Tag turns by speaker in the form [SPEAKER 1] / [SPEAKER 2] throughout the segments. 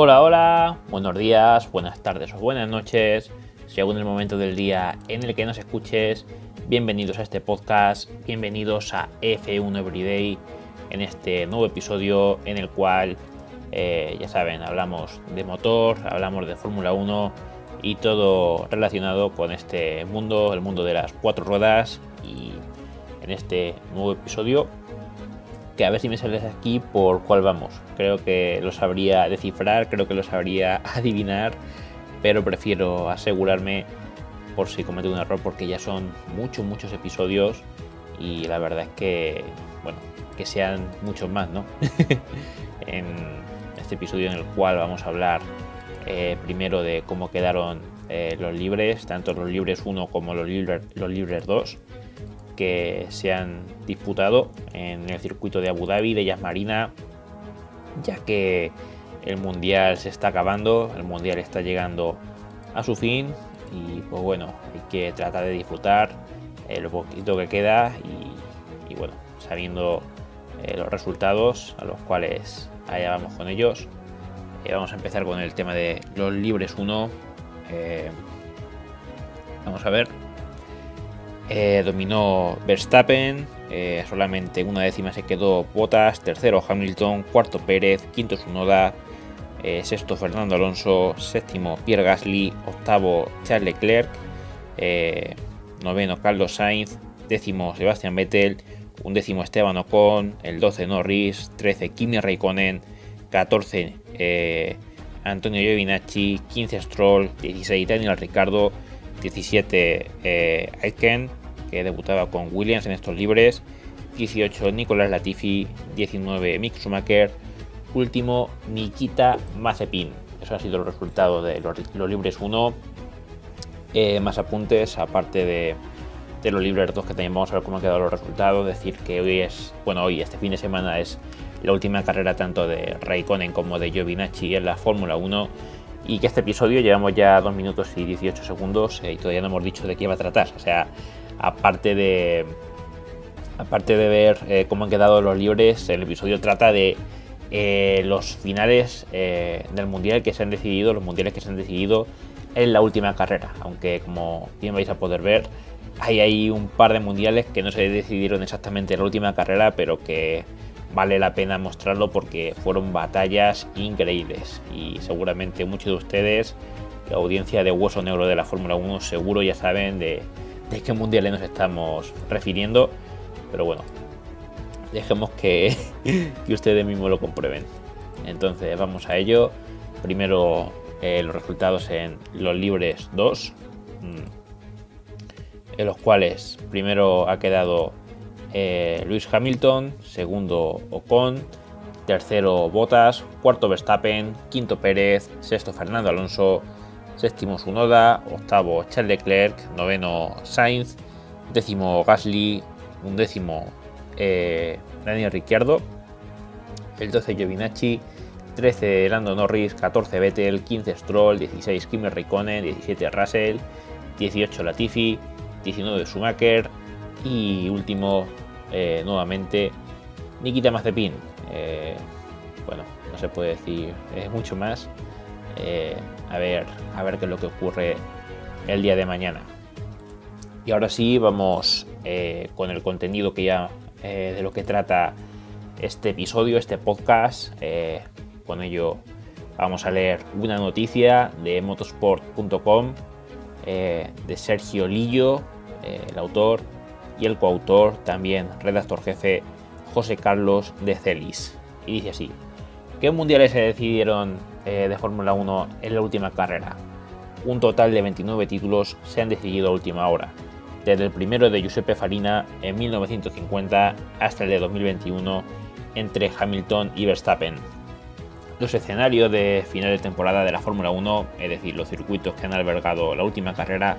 [SPEAKER 1] Hola, hola, buenos días, buenas tardes o buenas noches, según el momento del día en el que nos escuches. Bienvenidos a este podcast, bienvenidos a F1 Everyday en este nuevo episodio en el cual, eh, ya saben, hablamos de motor, hablamos de Fórmula 1 y todo relacionado con este mundo, el mundo de las cuatro ruedas y en este nuevo episodio que a ver si me sales aquí por cuál vamos. Creo que lo sabría descifrar, creo que lo sabría adivinar, pero prefiero asegurarme por si cometo un error porque ya son muchos, muchos episodios y la verdad es que, bueno, que sean muchos más, ¿no? en este episodio en el cual vamos a hablar eh, primero de cómo quedaron eh, los libres, tanto los libres 1 como los, libres, los libres 2 que se han disputado en el circuito de Abu Dhabi de Yas Marina, ya que el mundial se está acabando, el mundial está llegando a su fin y pues bueno, hay que tratar de disfrutar eh, lo poquito que queda y, bueno, sabiendo eh, los resultados a los cuales allá vamos con ellos. Eh, vamos a empezar con el tema de los libres 1. vamos a ver eh, dominó Verstappen, eh, solamente una décima se quedó Bottas, tercero Hamilton, cuarto Pérez, quinto Sunoda, eh, sexto Fernando Alonso, séptimo Pierre Gasly, octavo Charles Leclerc, noveno Carlos Sainz, décimo Sebastian Vettel, undécimo Esteban Ocon, el 12 Norris, 13 Kimi Raikkonen, 14 Antonio Giovinacci, 15 Stroll, 16 Daniel Ricardo, 17 eh, Aitken, que debutaba con Williams en estos libres, 18 Nicolás Latifi, 19 Mick Schumacher, último Nikita Mazepin. Eso ha sido el resultado de los, libres 1. Eh, más apuntes, aparte de, los libres 2 que también vamos a ver cómo han quedado los resultados. Decir que hoy es, bueno, hoy, este fin de semana es la última carrera tanto de Raikkonen como de Giovinacci en la Fórmula 1 y que este episodio llevamos ya 2 minutos y 18 segundos eh, y todavía no hemos dicho de qué va a tratar. O sea, aparte de, aparte de ver eh, cómo han quedado los libres, el episodio trata de eh, los finales del mundial que se han decidido, los mundiales que se han decidido en la última carrera. Aunque como bien vais a poder ver, hay ahí un par de mundiales que no se decidieron exactamente en la última carrera, pero que vale la pena mostrarlo porque fueron batallas increíbles y seguramente muchos de ustedes, la audiencia de Hueso Negro de la Fórmula 1, seguro ya saben de, qué mundiales nos estamos refiriendo, pero bueno, dejemos que, que ustedes mismos lo comprueben. Entonces vamos a ello. Primero eh, los resultados en los libres 2, mm, en los cuales primero ha quedado eh, Luis Hamilton, segundo Ocon, tercero Bottas, cuarto Verstappen, quinto Pérez, sexto Fernando Alonso, séptimo Sunoda, octavo Charles Leclerc, noveno Sainz, décimo Gasly, undécimo eh, Daniel Ricciardo, el 12 Giovinacci, 13 Lando Norris, 14 Vettel, 15 Stroll, 16 Kimi Raikkonen, 17 Russell, 18 Latifi, 19 Schumacher, y último, eh, nuevamente, Nikita Mazepin. Eh, bueno, no se puede decir es mucho más. Eh, a, ver, a ver qué es lo que ocurre el día de mañana. Y ahora sí, vamos con el contenido que ya de lo que trata este episodio, este podcast. con ello vamos a leer una noticia de motosport.com de Sergio Lillo, el autor, y el coautor, también redactor jefe, José Carlos de Celis. Y dice así, ¿qué mundiales se decidieron eh, de Fórmula 1 en la última carrera? Un total de 29 títulos se han decidido a última hora, desde el primero de Giuseppe Farina en 1950 hasta el de 2021 entre Hamilton y Verstappen. Los escenarios de final de temporada de la Fórmula 1, es decir, los circuitos que han albergado la última carrera,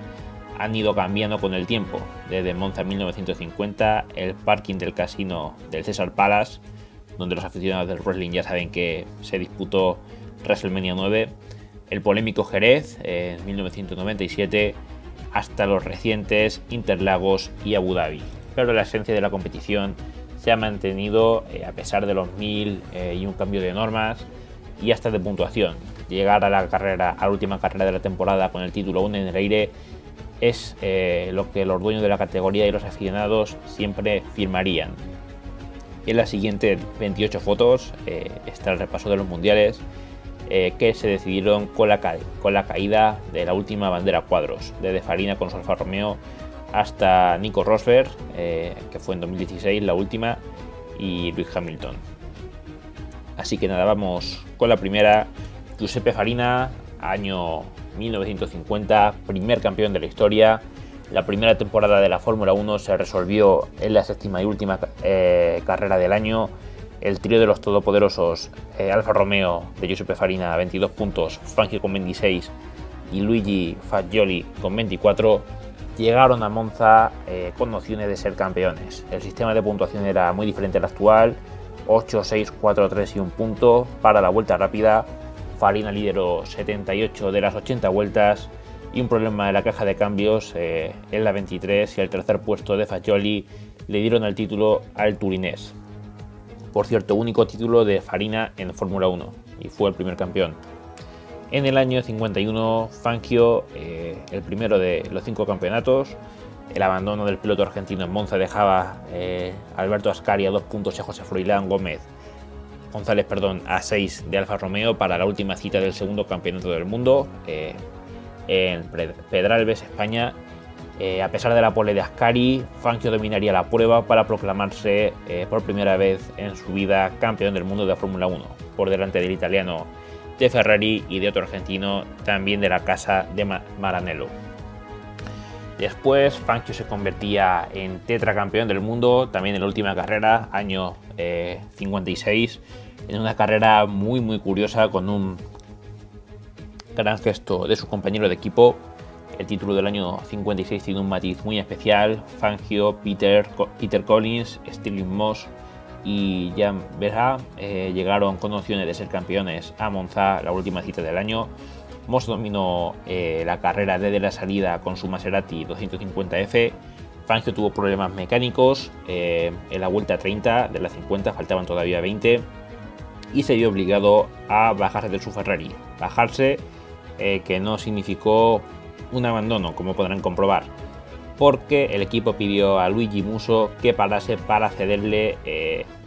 [SPEAKER 1] han ido cambiando con el tiempo. Desde Monza 1950, el parking del casino del César Palace, donde los aficionados del wrestling ya saben que se disputó WrestleMania 9, el polémico Jerez en 1997, hasta los recientes Interlagos y Abu Dhabi. Pero la esencia de la competición se ha mantenido eh, a pesar de los mil eh, y un cambio de normas y hasta de puntuación. Llegar a la carrera, a la última carrera de la temporada con el título aún en el aire es eh, lo que los dueños de la categoría y los aficionados siempre firmarían. En las siguientes 28 fotos eh, está el repaso de los mundiales eh, que se decidieron con la, con la caída de la última bandera cuadros, desde Farina con su Alfa Romeo hasta Nico Rosberg, que fue en 2016 la última, y Luis Hamilton. Así que nada, vamos con la primera. Giuseppe Farina, año 1950, primer campeón de la historia. La primera temporada de la Fórmula 1 se resolvió en la séptima y última eh, carrera del año. El trío de los todopoderosos eh, Alfa Romeo de Giuseppe Farina 22 puntos, Fangio con 26 y Luigi Fagioli con 24 llegaron a Monza eh, con nociones de ser campeones. El sistema de puntuación era muy diferente al actual, 8, 6, 4, 3 y un punto para la vuelta rápida Farina lideró 78 de las 80 vueltas y un problema de la caja de cambios eh, en la 23 y el tercer puesto de Fagioli le dieron el título al turinés. Por cierto, único título de Farina en Fórmula 1 y fue el primer campeón. En el año 51, Fangio, eh, el primero de los cinco campeonatos, el abandono del piloto argentino en Monza dejaba eh, Alberto Ascari a dos puntos y a José Froilán Gómez González perdón, a 6 de Alfa Romeo para la última cita del segundo campeonato del mundo eh, en Pedralbes, España. Eh, a pesar de la pole de Ascari, Fangio dominaría la prueba para proclamarse eh, por primera vez en su vida campeón del mundo de Fórmula 1, por delante del italiano de Ferrari y de otro argentino también de la casa de Maranello. Después Fangio se convertía en tetracampeón del mundo, también en la última carrera, año 56, eh, en una carrera muy muy curiosa con un gran gesto de su compañero de equipo. El título del año 56 tiene un matiz muy especial. Fangio, Peter, Peter Collins, Stirling Moss y Jan Berra eh, llegaron con opciones de ser campeones a Monza, la última cita del año. Moss dominó eh, la carrera desde la salida con su Maserati 250F. Fangio tuvo problemas mecánicos eh, en la vuelta 30 de las 50, faltaban todavía 20 y se vio obligado a bajarse de su Ferrari. Bajarse eh, que no significó un abandono, como podrán comprobar, porque el equipo pidió a Luigi Muso que parase para cederle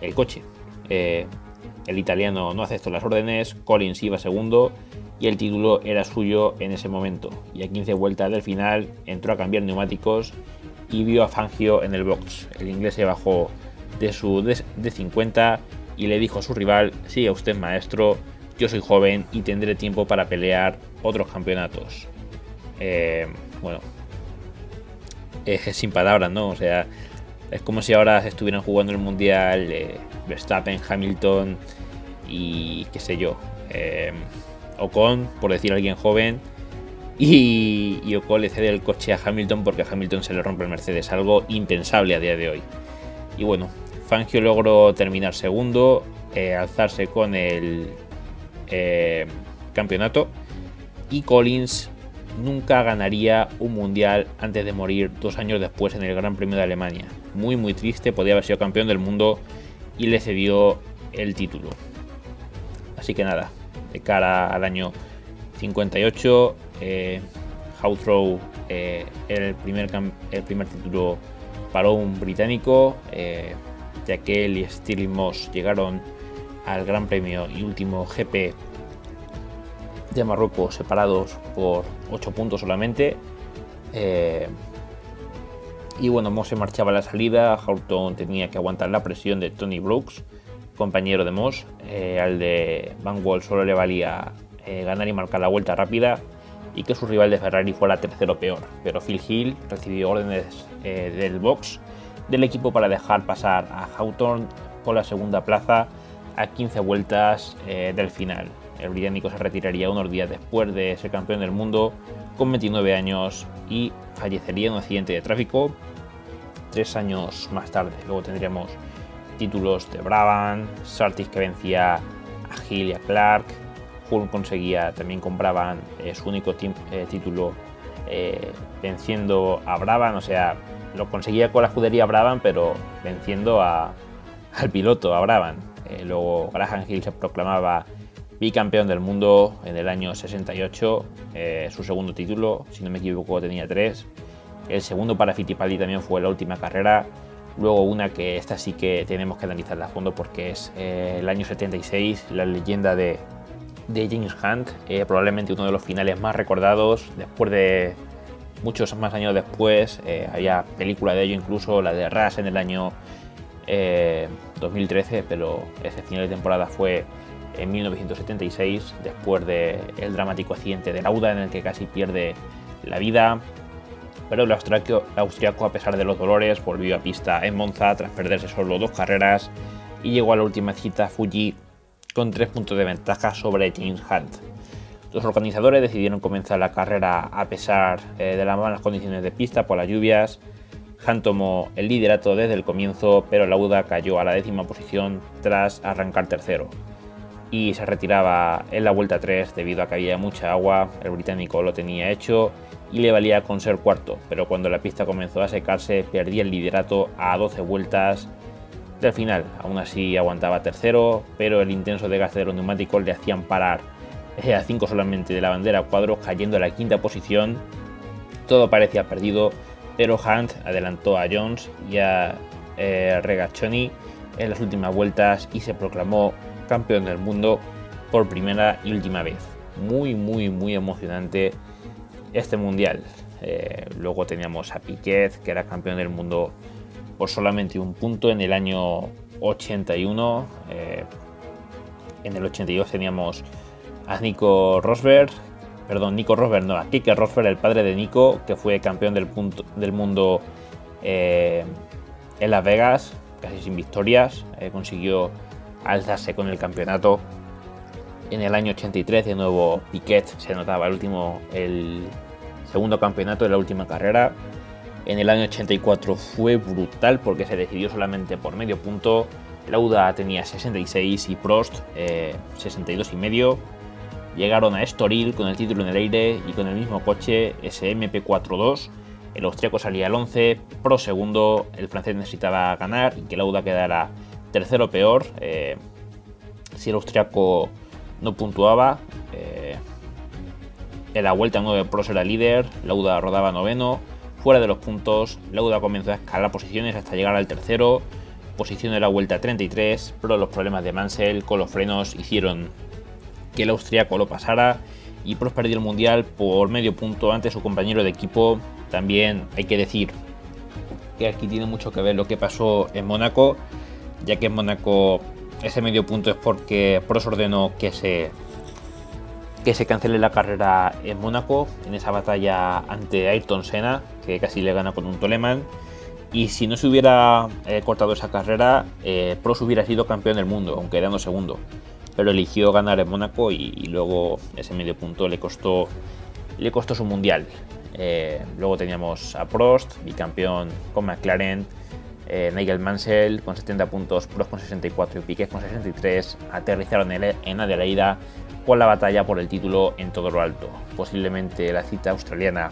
[SPEAKER 1] el coche. el italiano no aceptó las órdenes, Collins iba segundo y el título era suyo en ese momento. Y a 15 vueltas del final entró a cambiar neumáticos y vio a Fangio en el box. El inglés se bajó de su de 50 y le dijo a su rival, sigue usted maestro, yo soy joven y tendré tiempo para pelear otros campeonatos. Eh, bueno, es sin palabras, ¿no? O sea, es como si ahora estuvieran jugando el Mundial eh, Verstappen, Hamilton y qué sé yo. Eh, Ocon, por decir alguien joven, y, Ocon le cede el coche a Hamilton porque a Hamilton se le rompe el Mercedes, algo impensable a día de hoy. Y bueno, Fangio logró terminar segundo, eh, alzarse con el eh, campeonato y Collins nunca ganaría un mundial antes de morir dos años después en el Gran Premio de Alemania. Muy muy triste, podía haber sido campeón del mundo y le cedió el título. Así que nada, de cara al año 58. Eh, eh, el, primer el primer título para un británico, eh, ya que él y Stirling Moss llegaron al Gran Premio y último GP de Marruecos separados por 8 puntos solamente. Eh, y bueno, Moss se marchaba a la salida, Houghton tenía que aguantar la presión de Tony Brooks compañero de Moss. Eh, al de Van Wall solo le valía ganar y marcar la vuelta rápida y que su rival de Ferrari fuera tercero peor. Pero Phil Hill recibió órdenes eh, del box del equipo para dejar pasar a Hawthorne por la segunda plaza a 15 vueltas del final. El británico se retiraría unos días después de ser campeón del mundo con 29 años y fallecería en un accidente de tráfico tres años más tarde. Luego tendríamos títulos de Brabham, Sartis que vencía a Hill y a Clark, Conseguía, también con Brabham eh, su único eh, título eh, venciendo a Brabham, o sea, lo conseguía con la escudería Brabham, pero venciendo al piloto, a Brabham. luego Graham Hill se proclamaba bicampeón del mundo en el año 68, eh, su segundo título, si no me equivoco tenía tres. El segundo para Fittipaldi también fue la última carrera. Luego una que esta sí que tenemos que analizarla a fondo porque es el año 76, la leyenda de, James Hunt, eh, probablemente uno de los finales más recordados después de muchos más años después. había película de ello incluso, la de Ras en el año 2013, pero ese final de temporada fue en 1976, después del dramático accidente de Lauda en el que casi pierde la vida. Pero el austriaco, a pesar de los dolores, volvió a pista en Monza tras perderse solo dos carreras y llegó a la última cita Fuji con tres puntos de ventaja sobre James Hunt. Los organizadores decidieron comenzar la carrera a pesar eh, de las malas condiciones de pista por las lluvias. Hunt tomó el liderato desde el comienzo, pero Lauda cayó a la décima posición tras arrancar tercero y se retiraba en la vuelta 3 debido a que había mucha agua, el británico lo tenía hecho y le valía con ser cuarto, pero cuando la pista comenzó a secarse perdía el liderato a 12 vueltas del final, aún así aguantaba tercero, pero el intenso desgaste de los neumáticos le hacían parar a 5 solamente de la bandera cuadros cayendo a la quinta posición, todo parecía perdido, pero Hunt adelantó a Jones y a eh, Regaccioni en las últimas vueltas y se proclamó campeón del mundo por primera y última vez. Muy, muy, muy emocionante este mundial. Eh, luego teníamos a Piquet, que era campeón del mundo por solamente un punto en el año 81. Eh, en el 82 teníamos a Nico Rosberg, perdón, Nico Rosberg, no, a Kike Rosberg, el padre de Nico, que fue campeón del, punto, del mundo eh, en Las Vegas, casi sin victorias, consiguió alzarse con el campeonato. En el año 83 de nuevo Piquet se notaba el último, el segundo campeonato de la última carrera. En el año 84 fue brutal porque se decidió solamente por medio punto. Lauda tenía 66 y Prost 62 eh, y medio. Llegaron a Estoril con el título en el aire y con el mismo coche SMP42. El austriaco salía al 11, Pro segundo, el francés necesitaba ganar y que Lauda quedara tercero peor. Eh, si el austriaco no puntuaba, eh, en la vuelta 9 Pros era líder, Lauda rodaba noveno. Fuera de los puntos, Lauda comenzó a escalar posiciones hasta llegar al tercero. Posición de la vuelta 33, pero los problemas de Mansell con los frenos hicieron que el austriaco lo pasara y Prost perdió el mundial por medio punto ante su compañero de equipo. También hay que decir que aquí tiene mucho que ver lo que pasó en Mónaco ya que en Mónaco ese medio punto es porque Prost ordenó que se, que se cancele la carrera en Mónaco, en esa batalla ante Ayrton Senna, que casi le gana con un Toleman. Y si no se hubiera eh, cortado esa carrera, eh, Prost hubiera sido campeón del mundo, aunque quedando segundo. Pero eligió ganar en Mónaco y, luego ese medio punto le costó, le costó su mundial. Eh, luego teníamos a Prost, bicampeón con McLaren, eh, Nigel Mansell con 70 puntos, Prost con 64 y Piquet con 63 aterrizaron en Adelaida con la batalla por el título en todo lo alto. Posiblemente la cita australiana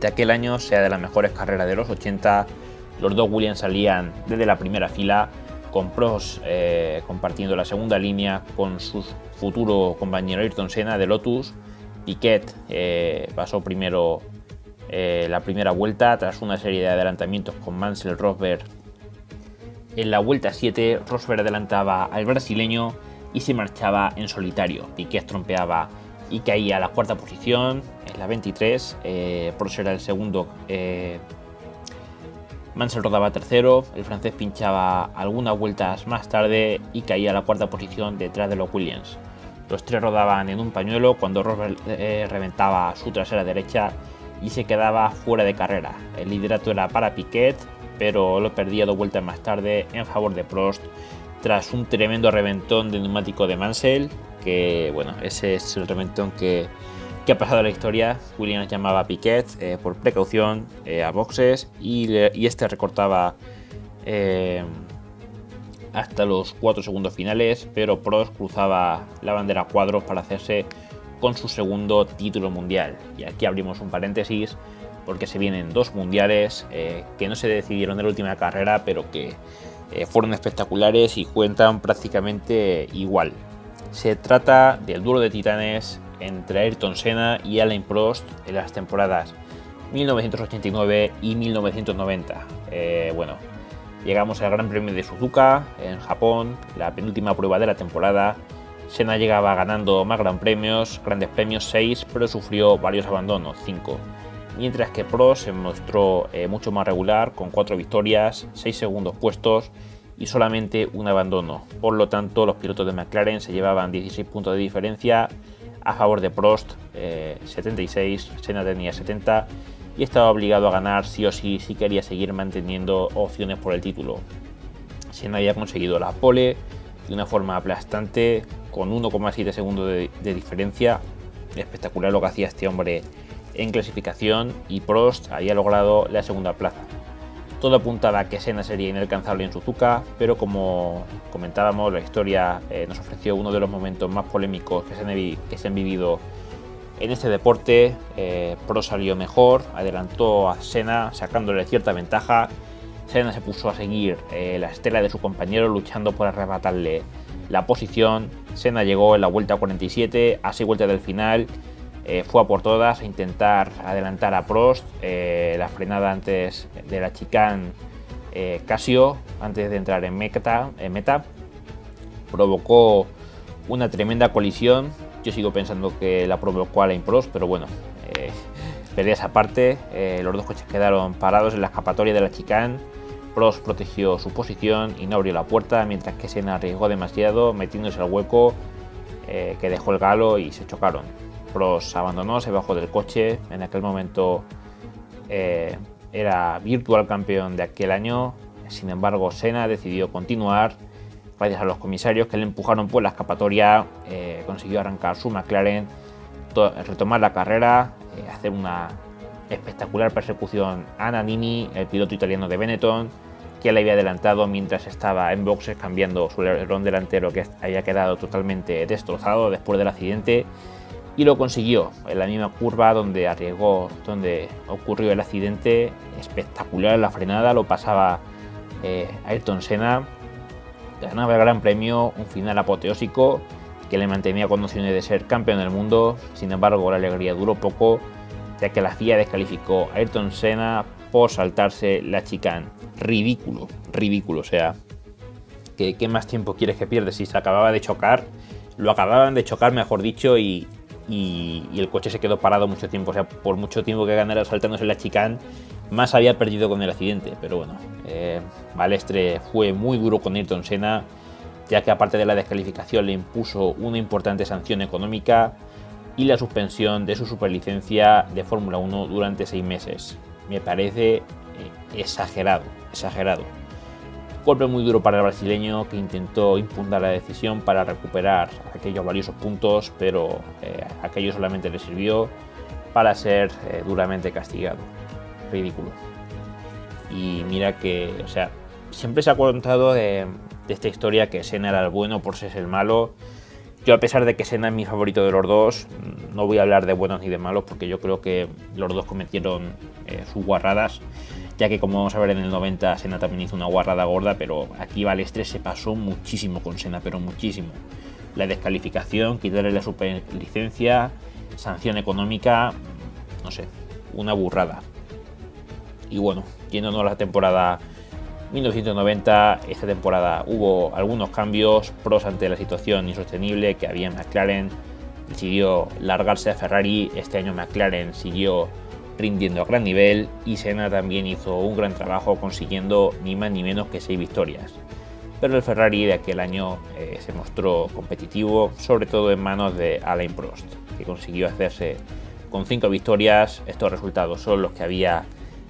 [SPEAKER 1] de aquel año sea de las mejores carreras de los 80. Los dos Williams salían desde la primera fila, con Prost eh, compartiendo la segunda línea con su futuro compañero Ayrton Senna de Lotus. Piquet eh, pasó primero eh, la primera vuelta tras una serie de adelantamientos con Mansell Rosberg. En la vuelta 7, Rosberg adelantaba al brasileño y se marchaba en solitario. Piquet trompeaba y caía a la cuarta posición, en la 23. Eh, Prost era el segundo. Eh, Mansell rodaba tercero, el francés pinchaba algunas vueltas más tarde y caía a la cuarta posición detrás de los Williams. Los tres rodaban en un pañuelo cuando Rosberg eh, reventaba su trasera derecha y se quedaba fuera de carrera. El liderato era para Piquet, pero lo perdía dos vueltas más tarde en favor de Prost tras un tremendo reventón de neumático de Mansell, que bueno, ese es el reventón que, ha pasado la historia. Williams llamaba a Piquet eh, por precaución eh, a boxes y, este recortaba eh, hasta los 4 segundos finales, pero Prost cruzaba la bandera cuadros para hacerse con su segundo título mundial. Y aquí abrimos un paréntesis porque se vienen dos mundiales que no se decidieron en la última carrera, pero que fueron espectaculares y cuentan prácticamente igual. Se trata del duelo de titanes entre Ayrton Senna y Alain Prost en las temporadas 1989 y 1990. Eh, bueno, llegamos al Gran Premio de Suzuka en Japón, la penúltima prueba de la temporada. Senna llegaba ganando más gran premios, grandes premios 6, pero sufrió varios abandonos, 5. Mientras que Prost se mostró eh, mucho más regular, con 4 victorias, 6 segundos puestos y solamente un abandono. Por lo tanto, los pilotos de McLaren se llevaban 16 puntos de diferencia a favor de Prost, 76, eh, Senna tenía 70 y estaba obligado a ganar sí o sí si quería seguir manteniendo opciones por el título. Senna había conseguido la pole de una forma aplastante con 1,7 segundos de, de diferencia. Espectacular lo que hacía este hombre en clasificación y Prost había logrado la segunda plaza. Todo apuntaba a que Senna sería inalcanzable en Suzuka, pero como comentábamos, la historia eh, nos ofreció uno de los momentos más polémicos que se han, vivido en este deporte. Eh, Pro salió mejor, adelantó a Senna sacándole cierta ventaja. Senna se puso a seguir eh, la estela de su compañero luchando por arrebatarle la posición. Senna llegó en la vuelta 47, a 6 vueltas del final eh, fue a por todas a intentar adelantar a Prost. Eh, la frenada antes de la chicane eh, Casio, antes de entrar en meta, provocó una tremenda colisión. Yo sigo pensando que la provocó Alain Prost, pero bueno, perdí esa parte. los dos coches quedaron parados en la escapatoria de la chicane. Prost protegió su posición y no abrió la puerta, mientras que Senna arriesgó demasiado metiéndose al hueco que dejó el galo y se chocaron. Prost abandonó, se bajó del coche. En aquel momento eh, era virtual campeón de aquel año. Sin embargo, Senna decidió continuar gracias a los comisarios que le empujaron por la escapatoria. Eh, consiguió arrancar su McLaren, retomar la carrera, eh, hacer una espectacular persecución a Nannini, el piloto italiano de Benetton, que le había adelantado mientras estaba en boxes cambiando su alerón delantero que había quedado totalmente destrozado después del accidente y lo consiguió en la misma curva donde arriesgó, donde ocurrió el accidente espectacular la frenada, lo pasaba eh, Ayrton Senna, ganaba el Gran Premio, un final apoteósico que le mantenía condiciones de ser campeón del mundo, sin embargo la alegría duró poco, ya que la FIA descalificó a Ayrton Senna por saltarse la chicane. Ridículo, ridículo, o sea, ¿qué, ¿qué más tiempo quieres que pierdes si se acababa de chocar? Lo acababan de chocar, mejor dicho, y, y, el coche se quedó parado mucho tiempo. O sea, por mucho tiempo que ganara saltándose la chicane, más había perdido con el accidente. Pero bueno, eh, Balestre fue muy duro con Ayrton Senna, ya que aparte de la descalificación le impuso una importante sanción económica y la suspensión de su superlicencia de Fórmula 1 durante seis meses. Me parece eh, exagerado, exagerado. Golpe muy duro para el brasileño que intentó impugnar la decisión para recuperar aquellos valiosos puntos, pero eh, aquello solamente le sirvió para ser eh, duramente castigado. Ridículo. Y mira que, o sea, siempre se ha contado de, esta historia que Senna era el bueno por ser el malo. Yo, a pesar de que Senna es mi favorito de los dos, no voy a hablar de buenos ni de malos porque yo creo que los dos cometieron eh, sus guarradas ya que como vamos a ver en el 90 Sena también hizo una guarrada gorda, pero aquí Balestre se pasó muchísimo con Sena, pero muchísimo. La descalificación, quitarle la superlicencia, sanción económica, no sé, una burrada. Y bueno, yéndonos a la temporada 1990, esta temporada hubo algunos cambios, pros ante la situación insostenible que había en McLaren, decidió largarse a Ferrari, este año McLaren siguió rindiendo a gran nivel y Senna también hizo un gran trabajo consiguiendo ni más ni menos que 6 victorias. Pero el Ferrari de aquel año eh, se mostró competitivo, sobre todo en manos de Alain Prost, que consiguió hacerse con 5 victorias. Estos resultados son los que había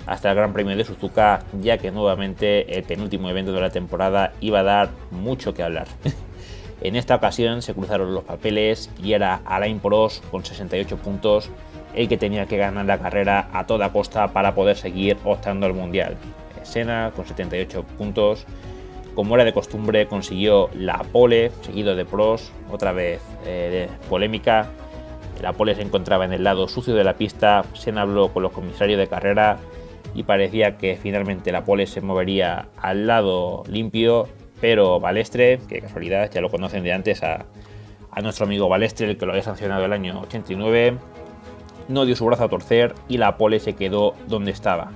[SPEAKER 1] hasta el Gran Premio de Suzuka, ya que nuevamente el penúltimo evento de la temporada iba a dar mucho que hablar. en esta ocasión se cruzaron los papeles y era Alain Prost con 68 puntos el que tenía que ganar la carrera a toda costa para poder seguir optando al Mundial. Senna con 78 puntos, como era de costumbre, consiguió la pole, seguido de pros, otra vez eh, polémica. La pole se encontraba en el lado sucio de la pista, Senna habló con los comisarios de carrera y parecía que finalmente la pole se movería al lado limpio, pero Balestre, que casualidad ya lo conocen de antes a, a nuestro amigo Balestre, el que lo había sancionado el año 89. No dio su brazo a torcer y la pole se quedó donde estaba.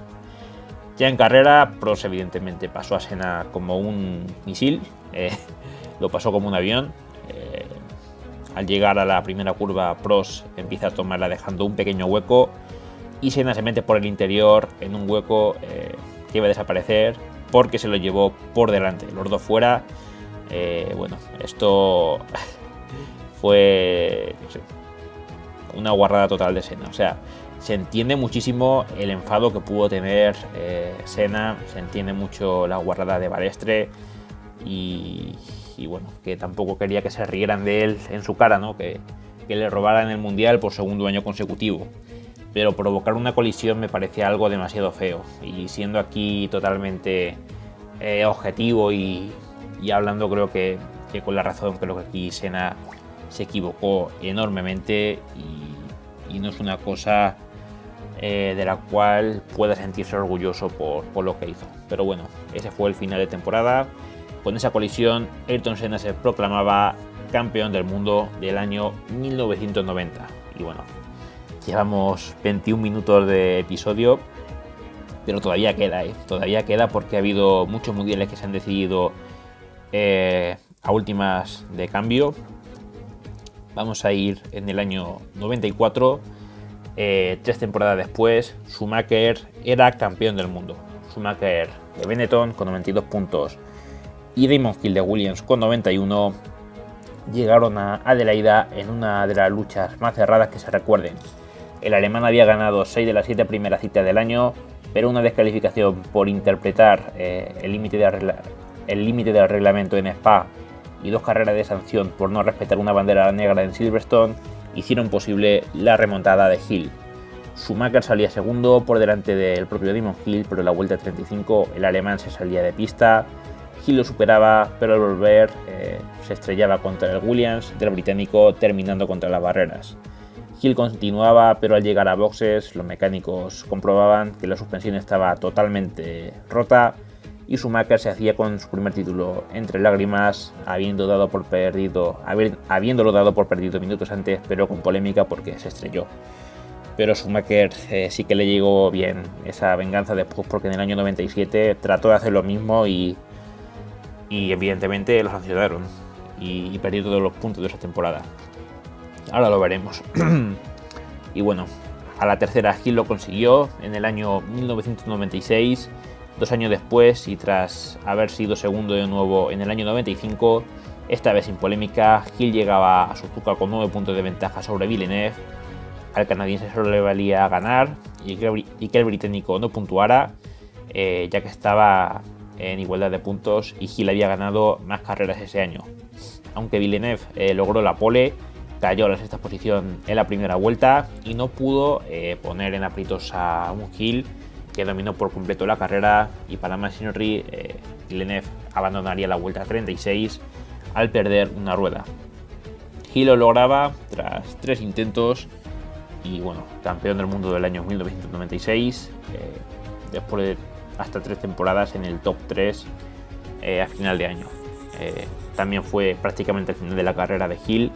[SPEAKER 1] Ya en carrera, Prost evidentemente pasó a Senna como un misil, eh, lo pasó como un avión. Eh, al llegar a la primera curva, Prost empieza a tomarla dejando un pequeño hueco y Senna se mete por el interior en un hueco eh, que iba a desaparecer porque se lo llevó por delante, los dos fuera. bueno, esto fue una guarrada total de Senna. O sea, se entiende muchísimo el enfado que pudo tener eh, Senna, se entiende mucho la guardada de Balestre y, bueno, que tampoco quería que se rieran de él en su cara, ¿no? Que, le robaran el Mundial por segundo año consecutivo. Pero provocar una colisión me parecía algo demasiado feo y siendo aquí totalmente eh, objetivo y, hablando creo que, con la razón creo que aquí Senna se equivocó enormemente y, no es una cosa eh, de la cual pueda sentirse orgulloso por, lo que hizo. Pero bueno, ese fue el final de temporada. Con esa colisión, Ayrton Senna se proclamaba campeón del mundo del año 1990. Y bueno, llevamos 21 minutos de episodio, pero todavía queda, ¿eh? todavía queda porque ha habido muchos mundiales que se han decidido eh, a últimas de cambio. Vamos a ir en el año 94 eh, tres temporadas después, Schumacher era campeón del mundo. Schumacher de Benetton con 92 puntos y Damon Hill de Williams con 91 llegaron a Adelaida en una de las luchas más cerradas que se recuerden. El alemán había ganado 6 de las 7 primeras citas del año, pero una descalificación por interpretar eh, el límite del reglamento en Spa y dos carreras de sanción por no respetar una bandera negra en Silverstone hicieron posible la remontada de Hill. Schumacher salía segundo por delante del propio Damon Hill, pero en la vuelta 35 el alemán se salía de pista. Hill lo superaba, pero al volver eh, se estrellaba contra el Williams del británico, terminando contra las barreras. Hill continuaba, pero al llegar a boxes, los mecánicos comprobaban que la suspensión estaba totalmente rota y Schumacher se hacía con su primer título entre lágrimas, habiendo dado por perdido, habiéndolo dado por perdido minutos antes, pero con polémica porque se estrelló. Pero Schumacher eh, sí que le llegó bien esa venganza después porque en el año 97 trató de hacer lo mismo y, y evidentemente lo sancionaron y, y perdió todos los puntos de esa temporada. Ahora lo veremos. y bueno, a la tercera Gil lo consiguió en el año 1996 Dos años después y tras haber sido segundo de nuevo en el año 95, esta vez sin polémica, Hill llegaba a Suzuka con 9 puntos de ventaja sobre Villeneuve. Al canadiense solo le valía ganar y que, el británico no puntuara, eh, ya que estaba en igualdad de puntos y Hill había ganado más carreras ese año. Aunque Villeneuve eh, logró la pole, cayó a la sexta posición en la primera vuelta y no pudo eh, poner en aprietos a un Hill que dominó por completo la carrera y para Machinery eh, Villeneuve abandonaría la vuelta 36 al perder una rueda. Hill lo lograba tras tres intentos y bueno, campeón del mundo del año 1996, eh, después de hasta tres temporadas en el top 3 eh, a final de año. Eh, también fue prácticamente el final de la carrera de Hill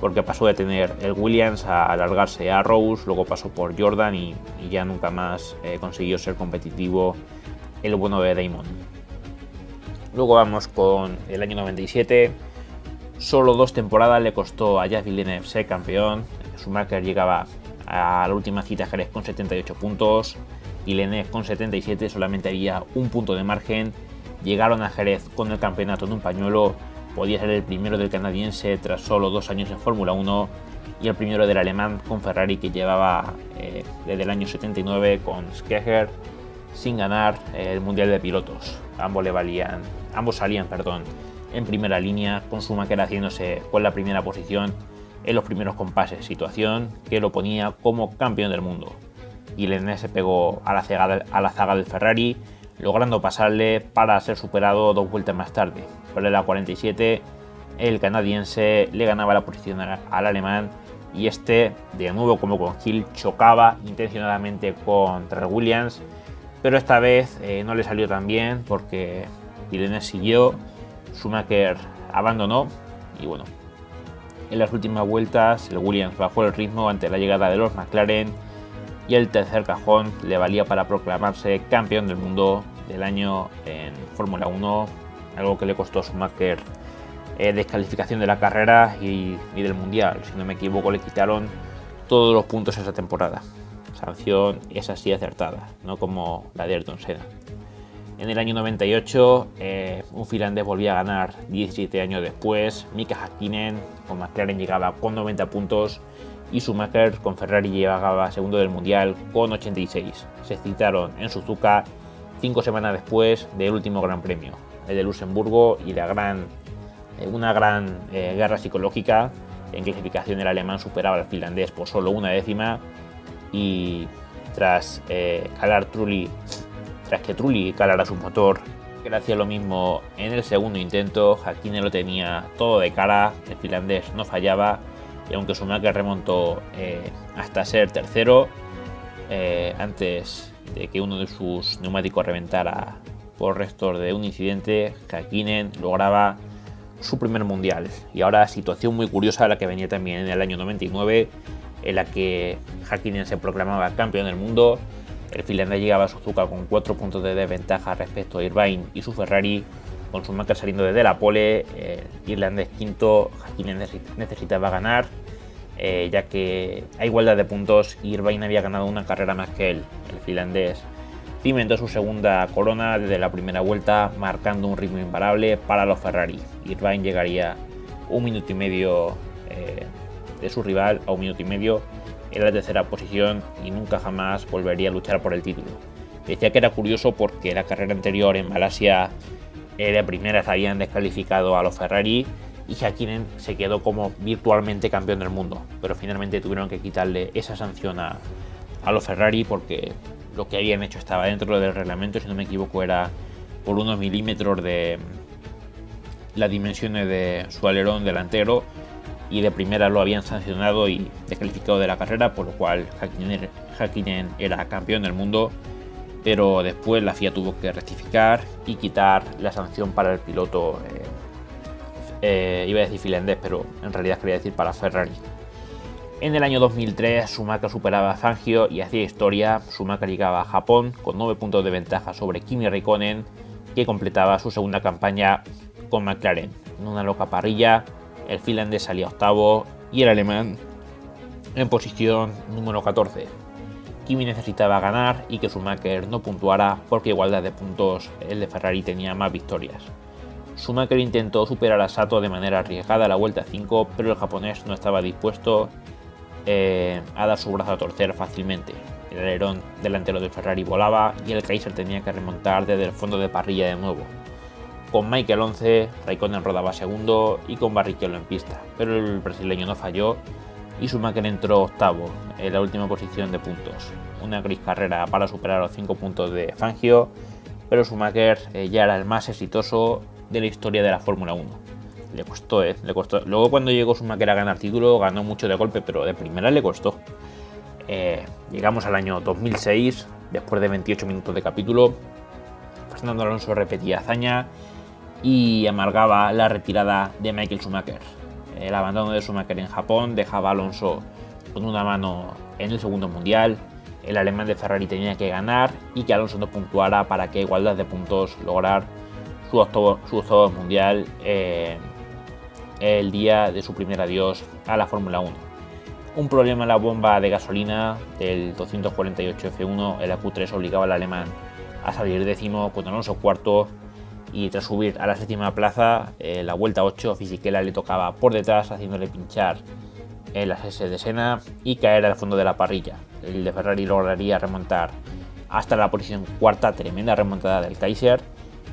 [SPEAKER 1] porque pasó de tener el Williams a alargarse a Rose, luego pasó por Jordan y, ya nunca más eh, consiguió ser competitivo el bueno de Damon. Luego vamos con el año 97. Solo dos temporadas le costó a Jazz Villeneuve ser campeón. Schumacher llegaba a la última cita Jerez con 78 puntos. Villeneuve con 77 solamente había un punto de margen. Llegaron a Jerez con el campeonato en un pañuelo podía ser el primero del canadiense tras solo dos años en Fórmula 1 y el primero del alemán con Ferrari que llevaba eh, desde el año 79 con Skecher sin ganar eh, el Mundial de Pilotos. Ambos, le valían, ambos salían perdón, en primera línea con Schumacher haciéndose con la primera posición en los primeros compases, situación que lo ponía como campeón del mundo. Y Lenné se pegó a la, a la zaga del Ferrari logrando pasarle para ser superado dos vueltas más tarde. Por la 47, el canadiense le ganaba la posición al, alemán y este, de nuevo como con Hill, chocaba intencionadamente contra Williams, pero esta vez eh, no le salió tan bien porque Villeneuve siguió, Schumacher abandonó y bueno, En las últimas vueltas, el Williams bajó el ritmo ante la llegada de los McLaren y el tercer cajón le valía para proclamarse campeón del mundo del año en Fórmula 1, algo que le costó a Schumacher eh, descalificación de la carrera y, del mundial. Si no me equivoco, le quitaron todos los puntos esa temporada. Sanción es así acertada, no como la de Ayrton Senna. En el año 98, eh, un finlandés volvía a ganar 17 años después. Mika Hakkinen con McLaren llegaba con 90 puntos y Schumacher con Ferrari llegaba segundo del mundial con 86. Se citaron en Suzuka cinco semanas después del último Gran Premio, el de Luxemburgo y la gran, eh, una gran eh, guerra psicológica. En clasificación el alemán superaba al finlandés por solo una décima y tras eh, calar Trulli, tras que Trulli calara su motor, que hacía lo mismo en el segundo intento, Hakkinen lo tenía todo de cara, el finlandés no fallaba y aunque Schumacher remontó hasta ser tercero, antes de que uno de sus neumáticos reventara por restos de un incidente, Hakkinen lograba su primer mundial. Y ahora situación muy curiosa la que venía también en el año 99, en la que Hakkinen se proclamaba campeón del mundo. El finlandés llegaba a Suzuka con 4 puntos de desventaja respecto a Irvine y su Ferrari, con su marca saliendo desde la pole. Irlandés quinto, Hakkinen necesitaba ganar eh, ya que a igualdad de puntos Irvine había ganado una carrera más que él, el finlandés. Cimentó su segunda corona desde la primera vuelta, marcando un ritmo imparable para los Ferrari. Irvine llegaría un minuto y medio eh, de su rival a un minuto y medio en la tercera posición y nunca jamás volvería a luchar por el título. Decía que era curioso porque la carrera anterior en Malasia de primeras habían descalificado a los Ferrari y Hakkinen se quedó como virtualmente campeón del mundo, pero finalmente tuvieron que quitarle esa sanción a, los Ferrari porque lo que habían hecho estaba dentro del reglamento, si no me equivoco era por unos milímetros de las dimensiones de su alerón delantero y de primera lo habían sancionado y descalificado de la carrera, por lo cual Hakkinen era campeón del mundo, pero después la FIA tuvo que rectificar y quitar la sanción para el piloto eh, eh, iba a decir finlandés, pero en realidad quería decir para Ferrari. En el año 2003, Schumacher superaba a Fangio y hacía historia. Schumacher llegaba a Japón con 9 puntos de ventaja sobre Kimi Raikkonen, que completaba su segunda campaña con McLaren. En una loca parrilla, el finlandés salía octavo y el alemán en posición número 14. Kimi necesitaba ganar y que Schumacher no puntuara porque igualdad de puntos el de Ferrari tenía más victorias. Schumacher intentó superar a Sato de manera arriesgada a la vuelta 5, pero el japonés no estaba dispuesto eh, a dar su brazo a torcer fácilmente. El alerón delantero del Ferrari volaba y el Kaiser tenía que remontar desde el fondo de parrilla de nuevo. Con Michael 11, Raikkonen rodaba segundo y con Barrichello en pista, pero el brasileño no falló y Schumacher entró octavo en la última posición de puntos. Una gris carrera para superar los 5 puntos de Fangio, pero Schumacher eh, ya era el más exitoso de la historia de la Fórmula 1. Le costó, ¿eh? Le costó. Luego cuando llegó su a ganar título, ganó mucho de golpe, pero de primera le costó. Eh, llegamos al año 2006, después de 28 minutos de capítulo. Fernando Alonso repetía hazaña y amargaba la retirada de Michael Schumacher. El abandono de Schumacher en Japón dejaba a Alonso con una mano en el segundo mundial. El alemán de Ferrari tenía que ganar y que Alonso no puntuara para que igualdad de puntos lograr su octavo, mundial eh, el día de su primer adiós a la Fórmula 1. Un problema en la bomba de gasolina del 248 F1, el AQ3 obligaba al alemán a salir décimo con Alonso cuarto y tras subir a la séptima plaza, eh, la vuelta 8, Fisichella le tocaba por detrás haciéndole pinchar el S de Sena y caer al fondo de la parrilla. El de Ferrari lograría remontar hasta la posición cuarta, tremenda remontada del Kaiser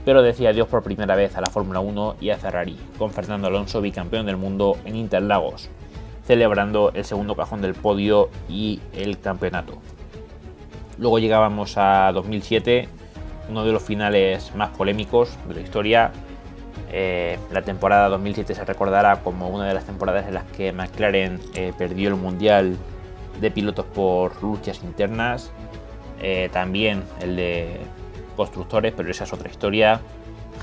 [SPEAKER 1] pero decía adiós por primera vez a la Fórmula 1 y a Ferrari, con Fernando Alonso bicampeón del mundo en Interlagos, celebrando el segundo cajón del podio y el campeonato. Luego llegábamos a 2007, uno de los finales más polémicos de la historia. Eh, la temporada 2007 se recordará como una de las temporadas en las que McLaren eh, perdió el Mundial de pilotos por luchas internas. Eh, también el de constructores, pero esa es otra historia.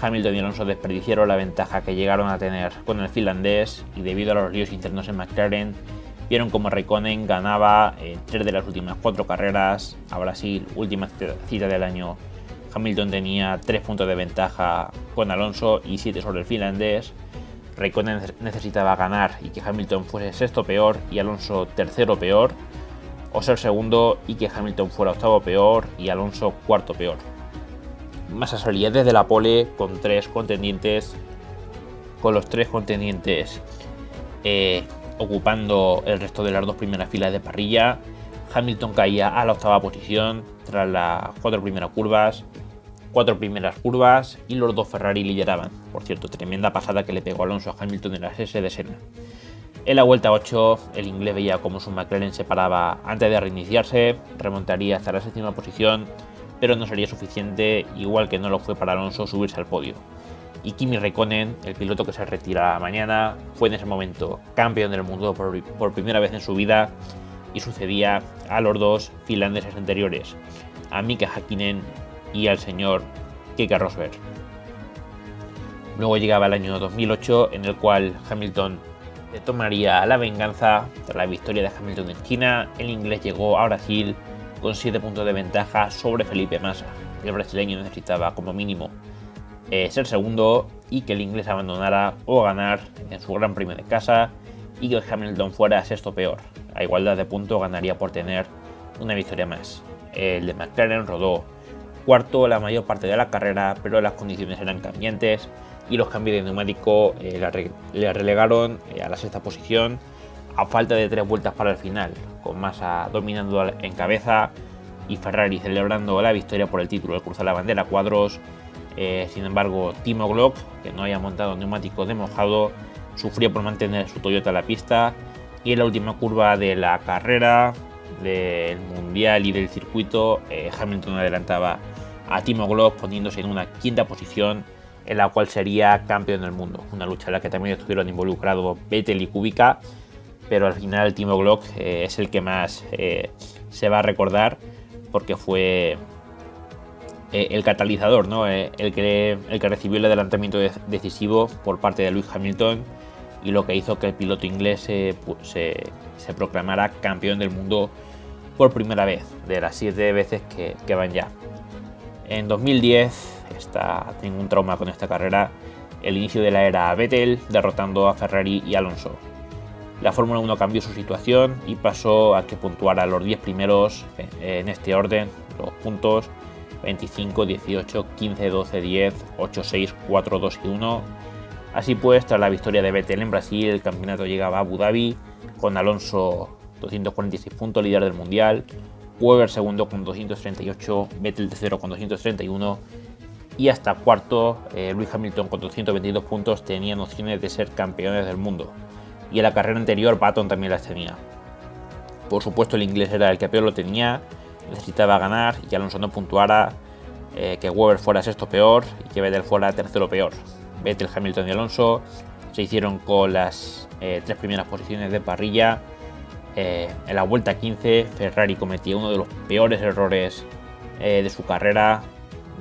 [SPEAKER 1] Hamilton y Alonso desperdiciaron la ventaja que llegaron a tener con el finlandés y debido a los líos internos en McLaren, vieron como Raikkonen ganaba eh, tres de las últimas cuatro carreras a Brasil, última cita del año. Hamilton tenía tres puntos de ventaja con Alonso y siete sobre el finlandés. Raikkonen necesitaba ganar y que Hamilton fuese sexto peor y Alonso tercero peor, o ser segundo y que Hamilton fuera octavo peor y Alonso cuarto peor. Massa salía desde la pole con tres contendientes, con los tres contendientes eh, ocupando el resto de las dos primeras filas de parrilla. Hamilton caía a la octava posición tras las cuatro primeras curvas, cuatro primeras curvas y los dos Ferrari lideraban. Por cierto, tremenda pasada que le pegó Alonso a Hamilton en las S de Senna. En la vuelta 8, el inglés veía como su McLaren se paraba antes de reiniciarse, remontaría hasta la séptima posición, pero no sería suficiente, igual que no lo fue para Alonso subirse al podio. Y Kimi Raikkonen, el piloto que se retira mañana, fue en ese momento campeón del mundo por, por primera vez en su vida y sucedía a los dos finlandeses anteriores, a Mika Hakkinen y al señor Keke Rosberg. Luego llegaba el año 2008 en el cual Hamilton tomaría la venganza tras la victoria de Hamilton en China. El inglés llegó a Brasil con 7 puntos de ventaja sobre Felipe Massa. El brasileño necesitaba como mínimo eh, ser segundo y que el inglés abandonara o ganar en su gran premio de casa y que Hamilton fuera sexto peor. A igualdad de puntos ganaría por tener una victoria más. El de McLaren rodó cuarto la mayor parte de la carrera, pero las condiciones eran cambiantes y los cambios de neumático eh, le relegaron eh, a la sexta posición a falta de tres vueltas para el final, con Massa dominando en cabeza y Ferrari celebrando la victoria por el título al cruzar la bandera cuadros. Eh, sin embargo, Timo Glock, que no había montado neumático de mojado, sufrió por mantener su Toyota en la pista y en la última curva de la carrera del mundial y del circuito, Hamilton adelantaba a Timo Glock poniéndose en una quinta posición en la cual sería campeón del mundo. Una lucha en la que también estuvieron involucrados Vettel y Kubica, pero al final Timo Glock eh, es el que más eh, se va a recordar porque fue eh, el catalizador, ¿no? el, que, el que recibió el adelantamiento decisivo por parte de Lewis Hamilton y lo que hizo que el piloto inglés se, se, proclamara campeón del mundo por primera vez, de las siete veces que, que van ya. En 2010 está, tengo un trauma con esta carrera, el inicio de la era Vettel derrotando a Ferrari y Alonso. La Fórmula 1 cambió su situación y pasó a que puntuara los 10 primeros en este orden, los puntos 25, 18, 15, 12, 10, 8, 6, 4, 2 y 1. Así pues, tras la victoria de Vettel en Brasil, el campeonato llegaba a Abu Dhabi con Alonso 246 puntos, líder del mundial, Weber segundo con 238, Vettel tercero con 231 y hasta cuarto eh, Luis Hamilton con 222 puntos tenían opciones de ser campeones del mundo. Y en la carrera anterior Baton también las tenía. Por supuesto el inglés era el que peor lo tenía, necesitaba ganar y Alonso no puntuara, eh, que Weber fuera sexto peor y que Vettel fuera tercero peor. Vettel, Hamilton y Alonso se hicieron con las eh, tres primeras posiciones de parrilla. en la vuelta 15 Ferrari cometía uno de los peores errores de su carrera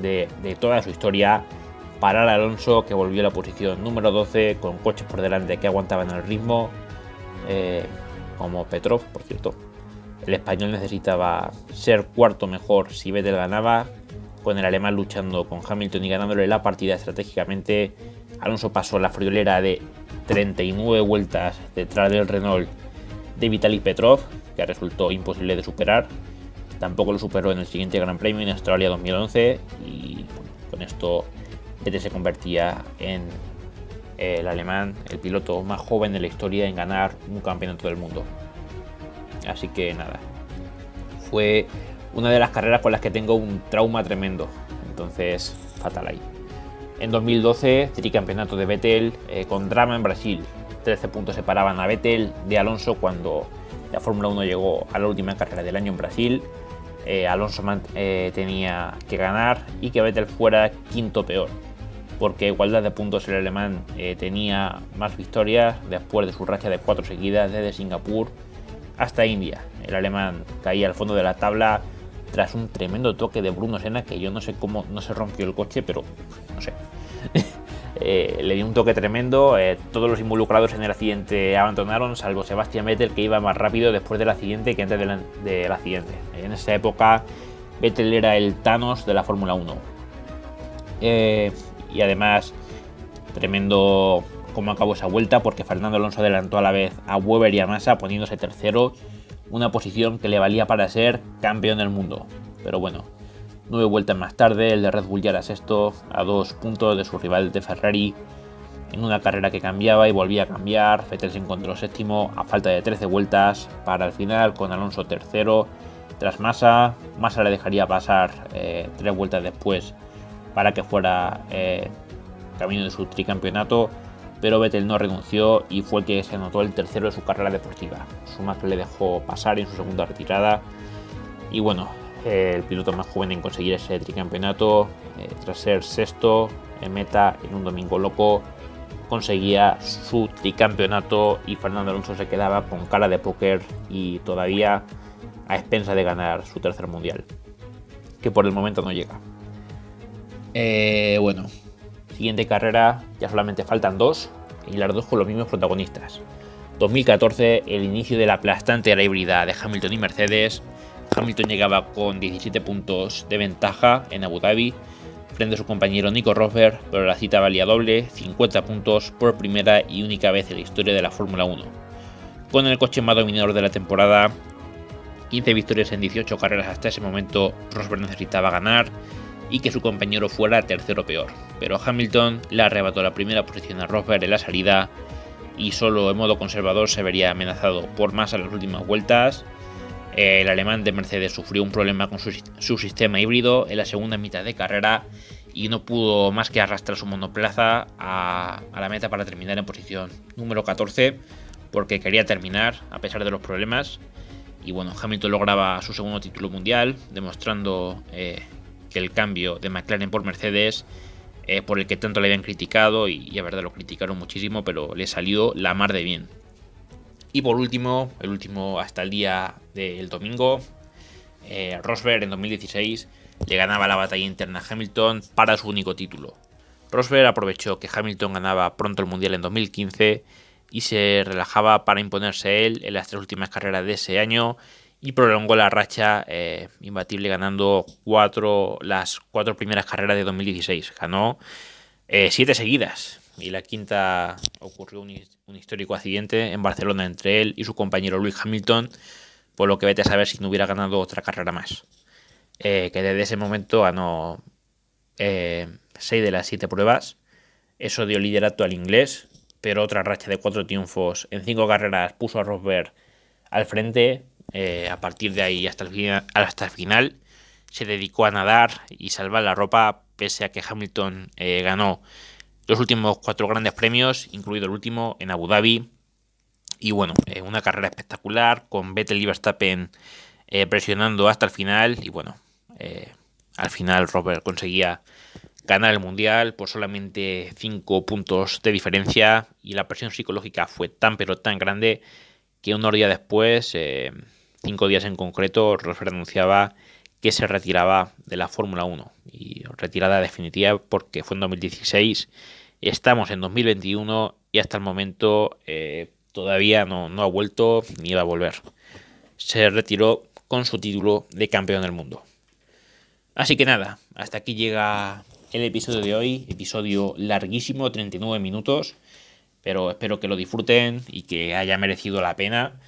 [SPEAKER 1] de, toda su historia, parar a Alonso que volvió a la posición número 12 con coches por delante que aguantaban el ritmo, eh, como Petrov, por cierto. El español necesitaba ser cuarto mejor si Vettel ganaba, con el alemán luchando con Hamilton y ganándole la partida estratégicamente. Alonso pasó la friolera de 39 vueltas detrás del Renault de Vitaly Petrov, que resultó imposible de superar. Tampoco lo superó en el siguiente Gran Premio en Australia 2011 y con esto Se convertía en el alemán, el piloto más joven de la historia en ganar un campeonato del mundo. Así que nada, fue una de las carreras con las que tengo un trauma tremendo, entonces fatal ahí. En 2012, tricampeonato de Vettel eh, con drama en Brasil. 13 puntos separaban a Vettel de Alonso cuando la Fórmula 1 llegó a la última carrera del año en Brasil eh, Alonso eh, tenía que ganar y que Vettel fuera quinto peor, porque igualdad de puntos el alemán eh, tenía más victorias después de su racha de cuatro seguidas desde Singapur hasta India. El alemán caía al fondo de la tabla tras un tremendo toque de Bruno Senna que yo no sé cómo no se rompió el coche, pero no sé. eh, le dio un toque tremendo. Eh, todos los involucrados en el accidente abandonaron, salvo Sebastian Vettel, que iba más rápido después del accidente que antes del, accidente. En esa época, Vettel era el Thanos de la Fórmula 1. Eh, y además, tremendo cómo acabó esa vuelta, porque Fernando Alonso adelantó a la vez a Weber y a Massa, poniéndose tercero, una posición que le valía para ser campeón del mundo. Pero bueno, Nueve vueltas más tarde, el de Red Bull ya era sexto, a dos puntos de su rival de Ferrari, en una carrera que cambiaba y volvía a cambiar. Vettel se encontró séptimo a falta de 13 vueltas para el final con Alonso tercero. Tras Massa, Massa le dejaría pasar eh, tres vueltas después para que fuera eh, camino de su tricampeonato, pero Vettel no renunció y fue que se anotó el tercero de su carrera deportiva. Schumacher le dejó pasar en su segunda retirada y bueno, el piloto más joven en conseguir ese tricampeonato, eh, tras ser sexto en meta en un domingo loco, conseguía su tricampeonato y Fernando Alonso se quedaba con cara de póker y todavía a expensa de ganar su tercer mundial, que por el momento no llega. Eh, bueno, siguiente carrera, ya solamente faltan dos y las dos con los mismos protagonistas. 2014, el inicio de la aplastante era híbrida de Hamilton y Mercedes, Hamilton llegaba con 17 puntos de ventaja en Abu Dhabi frente a su compañero Nico Rosberg, pero la cita valía doble, 50 puntos por primera y única vez en la historia de la Fórmula 1. Con el coche más dominador de la temporada, 15 victorias en 18 carreras hasta ese momento, Rosberg necesitaba ganar y que su compañero fuera tercero peor. Pero Hamilton le arrebató la primera posición a Rosberg en la salida y solo en modo conservador se vería amenazado por más a las últimas vueltas el alemán de Mercedes sufrió un problema con su, sistema híbrido en la segunda mitad de carrera y no pudo más que arrastrar su monoplaza a, la meta para terminar en posición número 14 porque quería terminar a pesar de los problemas. Y bueno, Hamilton lograba su segundo título mundial, demostrando eh, que el cambio de McLaren por Mercedes, eh, por el que tanto le habían criticado, y, y verdad lo criticaron muchísimo, pero le salió la mar de bien. Y por último, el último hasta el día del domingo, eh, Rosberg en 2016 le ganaba la batalla interna a Hamilton para su único título. Rosberg aprovechó que Hamilton ganaba pronto el Mundial en 2015 y se relajaba para imponerse él en las tres últimas carreras de ese año y prolongó la racha eh, imbatible ganando cuatro, las cuatro primeras carreras de 2016. Ganó eh, siete seguidas y la quinta ocurrió un, histórico accidente en Barcelona entre él y su compañero Luis Hamilton, por lo que vete a saber si no hubiera ganado otra carrera más. Eh, que desde ese momento ganó 6 eh, de las 7 pruebas. Eso dio liderato al inglés, pero otra racha de 4 triunfos en 5 carreras puso a Rosberg al frente. Eh, a partir de ahí hasta el, final, hasta el final se dedicó a nadar y salvar la ropa, pese a que Hamilton ganó los últimos cuatro grandes premios, incluido el último en Abu Dhabi. Y bueno, eh, una carrera espectacular con Vettel y Verstappen eh, presionando hasta el final. Y bueno, eh, al final Robert conseguía ganar el mundial por solamente 5 puntos de diferencia. Y la presión psicológica fue tan pero tan grande que unos días después, cinco días en concreto, Rosberg anunciaba que se retiraba de la Fórmula 1 y retirada definitiva porque fue en 2016 Estamos en 2021 y hasta el momento eh, todavía no, ha vuelto ni va a volver. Se retiró con su título de campeón del mundo. Así que nada, hasta aquí llega el episodio de hoy, episodio larguísimo, 39 minutos, pero espero que lo disfruten y que haya merecido la pena.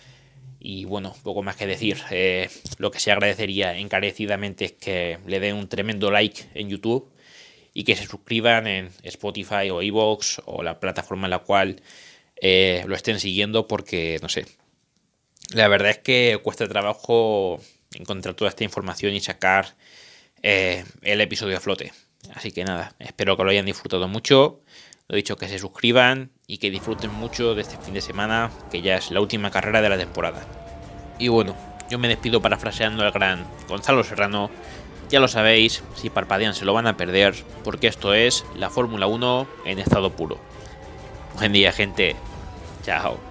[SPEAKER 1] Y bueno, poco más que decir. Eh, lo que se agradecería encarecidamente es que le den un tremendo like en YouTube y que se suscriban en Spotify o Evox o la plataforma en la cual eh, lo estén siguiendo porque, no sé, la verdad es que cuesta trabajo encontrar toda esta información y sacar eh, el episodio a flote. Así que nada, espero que lo hayan disfrutado mucho. Lo dicho, que se suscriban y que disfruten mucho de este fin de semana, que ya es la última carrera de la temporada. Y bueno, yo me despido parafraseando al gran Gonzalo Serrano ya lo sabéis, si parpadean se lo van a perder, porque esto es la Fórmula 1 en estado puro. Buen día, gente. Chao.